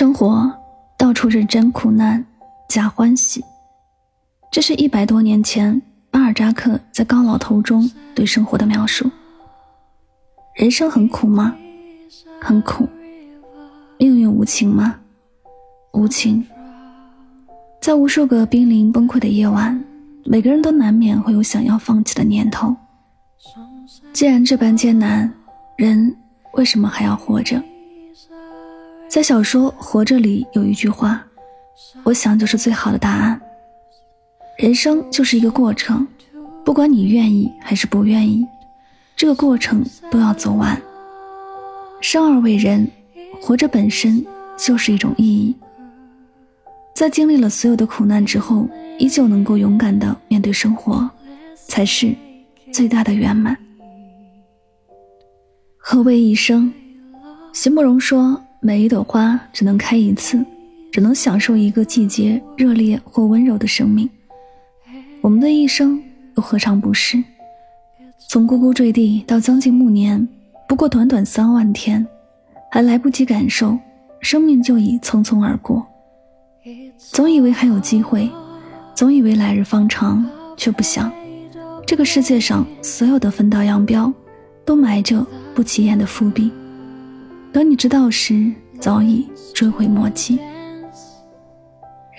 生活到处是真苦难，假欢喜。这是一百多年前巴尔扎克在《高老头》中对生活的描述。人生很苦吗？很苦。命运无情吗？无情。在无数个濒临崩溃的夜晚，每个人都难免会有想要放弃的念头。既然这般艰难，人为什么还要活着？在小说《活着》里有一句话，我想就是最好的答案。人生就是一个过程，不管你愿意还是不愿意，这个过程都要走完。生而为人，活着本身就是一种意义。在经历了所有的苦难之后，依旧能够勇敢的面对生活，才是最大的圆满。何为一生？席慕容说。每一朵花只能开一次，只能享受一个季节热烈或温柔的生命。我们的一生又何尝不是？从呱呱坠地到将近暮年，不过短短三万天，还来不及感受，生命就已匆匆而过。总以为还有机会，总以为来日方长，却不想，这个世界上所有的分道扬镳，都埋着不起眼的伏笔。等你知道时，早已追悔莫及。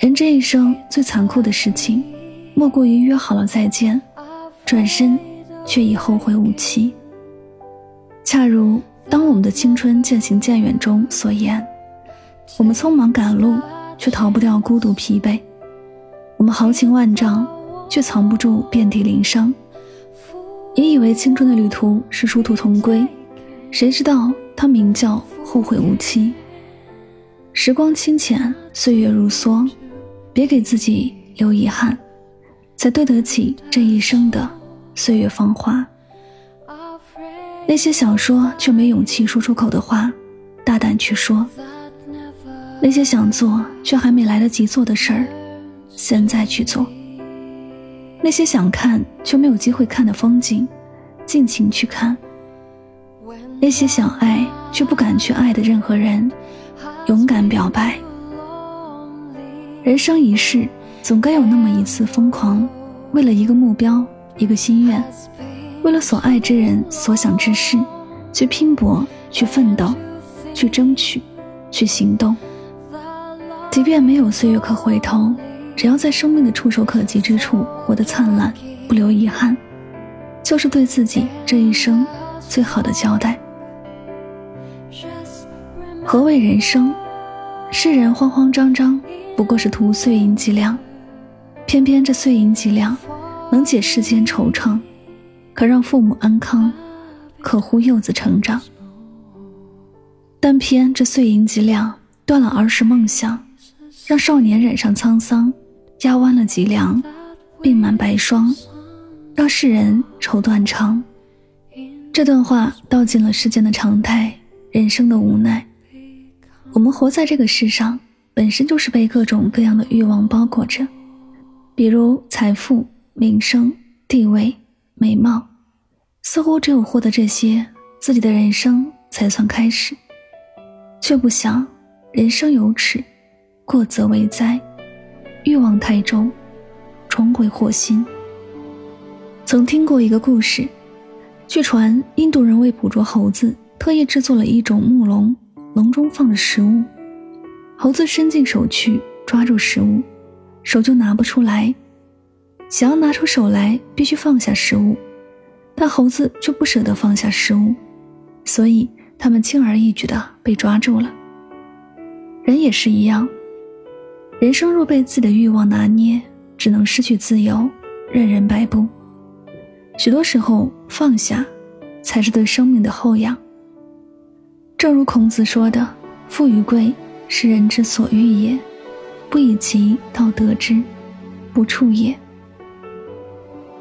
人这一生最残酷的事情，莫过于约好了再见，转身却已后会无期。恰如当我们的青春渐行渐远中所言：“我们匆忙赶路，却逃不掉孤独疲惫；我们豪情万丈，却藏不住遍体鳞伤。你以为青春的旅途是殊途同归，谁知道？”它名叫后会无期。时光清浅，岁月如梭，别给自己留遗憾，才对得起这一生的岁月芳华。那些想说却没勇气说出口的话，大胆去说；那些想做却还没来得及做的事儿，现在去做；那些想看却没有机会看的风景，尽情去看。那些想爱却不敢去爱的任何人，勇敢表白。人生一世，总该有那么一次疯狂，为了一个目标，一个心愿，为了所爱之人所想之事，去拼搏，去奋斗，去争取，去行动。即便没有岁月可回头，只要在生命的触手可及之处活得灿烂，不留遗憾，就是对自己这一生最好的交代。何谓人生？世人慌慌张张，不过是图碎银几两。偏偏这碎银几两，能解世间惆怅，可让父母安康，可护幼子成长。但偏这碎银几两，断了儿时梦想，让少年染上沧桑，压弯了脊梁，鬓满白霜，让世人愁断肠。这段话道尽了世间的常态，人生的无奈。我们活在这个世上，本身就是被各种各样的欲望包裹着，比如财富、名声、地位、美貌，似乎只有获得这些，自己的人生才算开始，却不想人生有耻，过则为灾，欲望太重，终会祸心。曾听过一个故事，据传印度人为捕捉猴子，特意制作了一种木笼。笼中放着食物，猴子伸进手去抓住食物，手就拿不出来。想要拿出手来，必须放下食物，但猴子却不舍得放下食物，所以他们轻而易举的被抓住了。人也是一样，人生若被自己的欲望拿捏，只能失去自由，任人摆布。许多时候，放下才是对生命的厚养。正如孔子说的：“富与贵，是人之所欲也，不以其道得之，不处也。”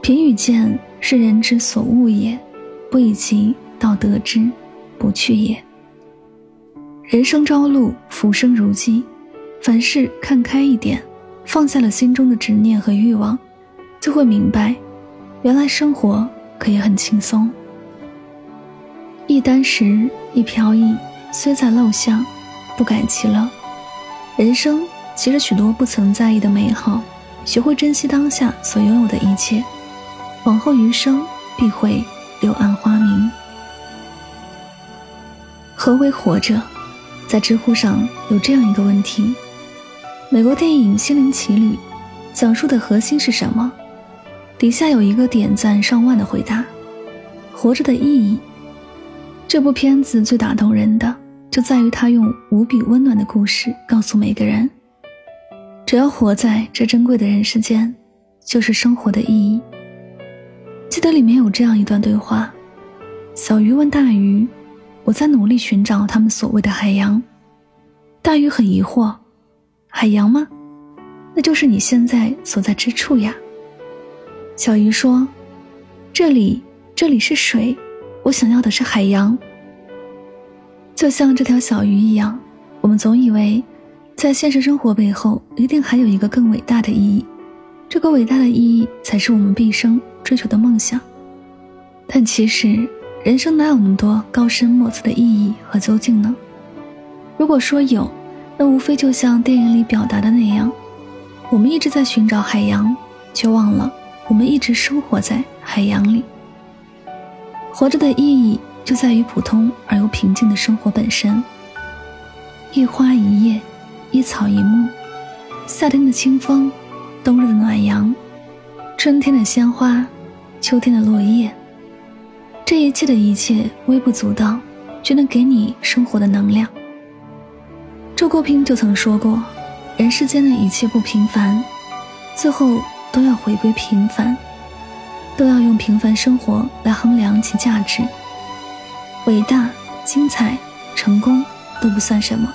贫与贱，是人之所恶也，不以其道得之，不去也。人生朝露，浮生如寄，凡事看开一点，放下了心中的执念和欲望，就会明白，原来生活可以很轻松。一箪食，一瓢饮，虽在陋巷，不改其乐。人生其实许多不曾在意的美好，学会珍惜当下所拥有的一切。往后余生必会柳暗花明。何为活着？在知乎上有这样一个问题：美国电影《心灵奇旅》讲述的核心是什么？底下有一个点赞上万的回答：活着的意义。这部片子最打动人的，就在于他用无比温暖的故事告诉每个人：只要活在这珍贵的人世间，就是生活的意义。记得里面有这样一段对话：小鱼问大鱼：“我在努力寻找他们所谓的海洋。”大鱼很疑惑：“海洋吗？那就是你现在所在之处呀。”小鱼说：“这里，这里是水，我想要的是海洋。”就像这条小鱼一样，我们总以为，在现实生活背后一定还有一个更伟大的意义，这个伟大的意义才是我们毕生。追求的梦想，但其实人生哪有那么多高深莫测的意义和究竟呢？如果说有，那无非就像电影里表达的那样，我们一直在寻找海洋，却忘了我们一直生活在海洋里。活着的意义就在于普通而又平静的生活本身。一花一叶，一草一木，夏天的清风，冬日的暖阳。春天的鲜花，秋天的落叶，这一切的一切微不足道，却能给你生活的能量。周国平就曾说过：“人世间的一切不平凡，最后都要回归平凡，都要用平凡生活来衡量其价值。伟大、精彩、成功都不算什么，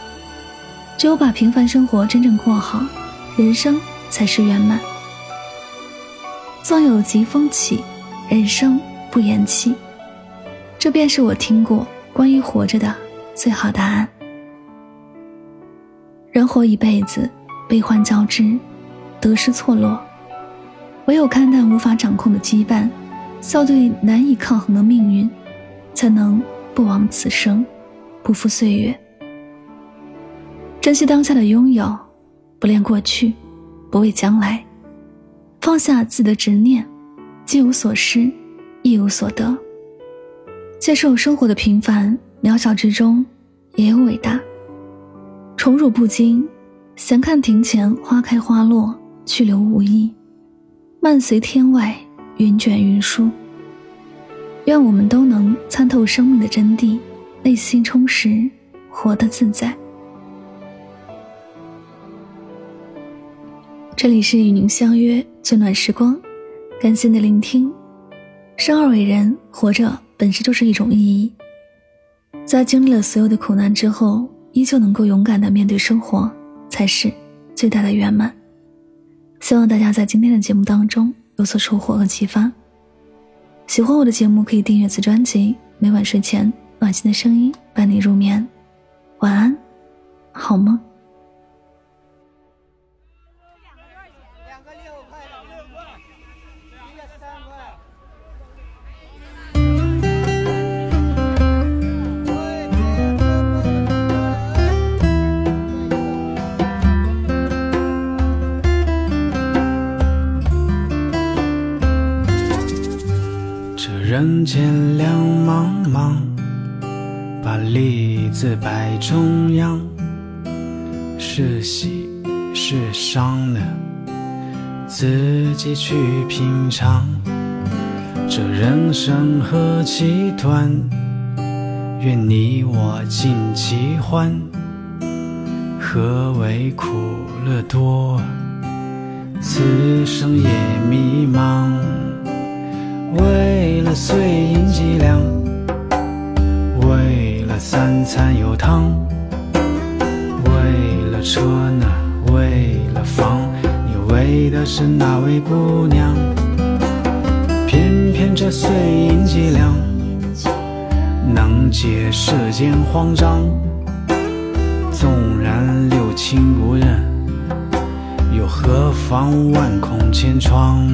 只有把平凡生活真正过好，人生才是圆满。”纵有疾风起，人生不言弃。这便是我听过关于活着的最好答案。人活一辈子，悲欢交织，得失错落，唯有看淡无法掌控的羁绊，笑对难以抗衡的命运，才能不枉此生，不负岁月。珍惜当下的拥有，不恋过去，不畏将来。放下自己的执念，既无所失，亦无所得。接受生活的平凡渺小之中，也有伟大。宠辱不惊，闲看庭前花开花落，去留无意。漫随天外云卷云舒。愿我们都能参透生命的真谛，内心充实，活得自在。这里是与您相约最暖时光，感谢你的聆听。生而为人，活着本身就是一种意义。在经历了所有的苦难之后，依旧能够勇敢的面对生活，才是最大的圆满。希望大家在今天的节目当中有所收获和启发。喜欢我的节目，可以订阅此专辑。每晚睡前，暖心的声音伴你入眠。晚安，好梦。人间两茫茫，把利字摆中央，是喜是伤呢？自己去品尝。这人生何其短，愿你我尽其欢。何为苦乐多？此生也迷茫。为了碎银几两，为了三餐有汤，为了车呢，为了房，你为的是哪位姑娘？偏偏这碎银几两，能解世间慌张。纵然六亲不认，又何妨万孔千疮？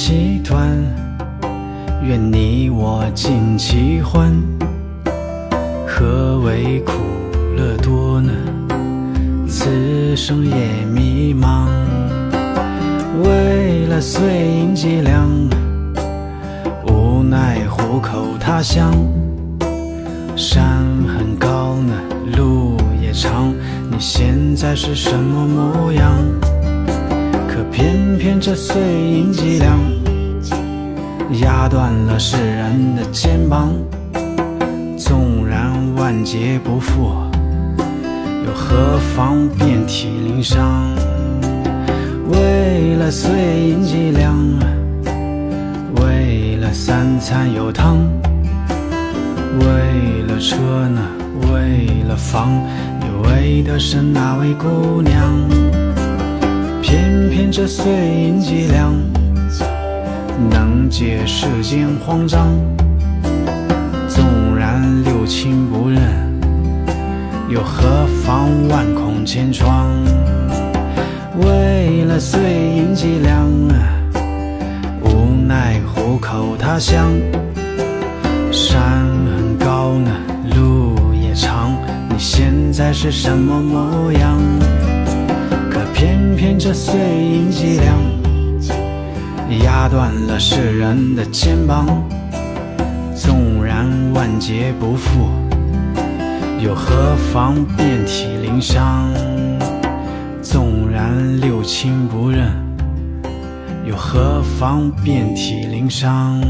其短，愿你我尽其欢。何为苦乐多呢？此生也迷茫。为了碎银几两，无奈虎口他乡。山很高呢，路也长，你现在是什么模样？可偏偏这碎银几两，压断了世人的肩膀。纵然万劫不复，又何妨遍体鳞伤？为了碎银几两，为了三餐有汤，为了车呢，为了房，你为的是哪位姑娘？偏偏这碎银几两，能解世间慌张。纵然六亲不认，又何妨万孔千疮？为了碎银几两，无奈糊口他乡。山很高呢，路也长，你现在是什么模样？偏偏这碎银几两，压断了世人的肩膀。纵然万劫不复，又何妨遍体鳞伤？纵然六亲不认，又何妨遍体鳞伤？